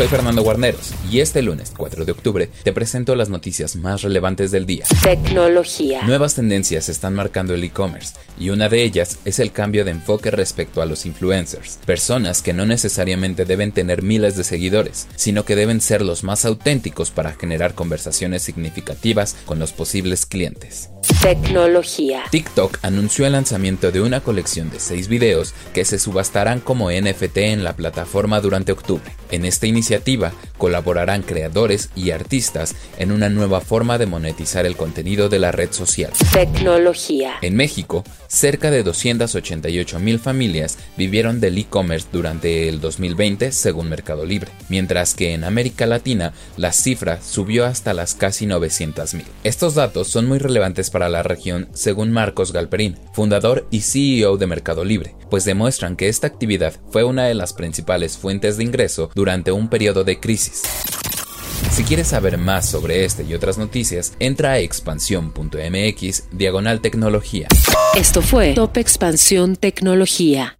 Soy Fernando Guarneros y este lunes 4 de octubre te presento las noticias más relevantes del día. Tecnología. Nuevas tendencias están marcando el e-commerce y una de ellas es el cambio de enfoque respecto a los influencers, personas que no necesariamente deben tener miles de seguidores, sino que deben ser los más auténticos para generar conversaciones significativas con los posibles clientes. Tecnología. TikTok anunció el lanzamiento de una colección de seis videos que se subastarán como NFT en la plataforma durante octubre. En esta iniciativa colaborarán creadores y artistas en una nueva forma de monetizar el contenido de la red social. Tecnología. En México, cerca de 288 mil familias vivieron del e-commerce durante el 2020 según Mercado Libre, mientras que en América Latina la cifra subió hasta las casi 900 mil. Estos datos son muy relevantes para la región según Marcos Galperín, fundador y CEO de Mercado Libre, pues demuestran que esta actividad fue una de las principales fuentes de ingreso durante un periodo de crisis. Si quieres saber más sobre este y otras noticias, entra a expansión.mx diagonal tecnología. Esto fue Top Expansión Tecnología.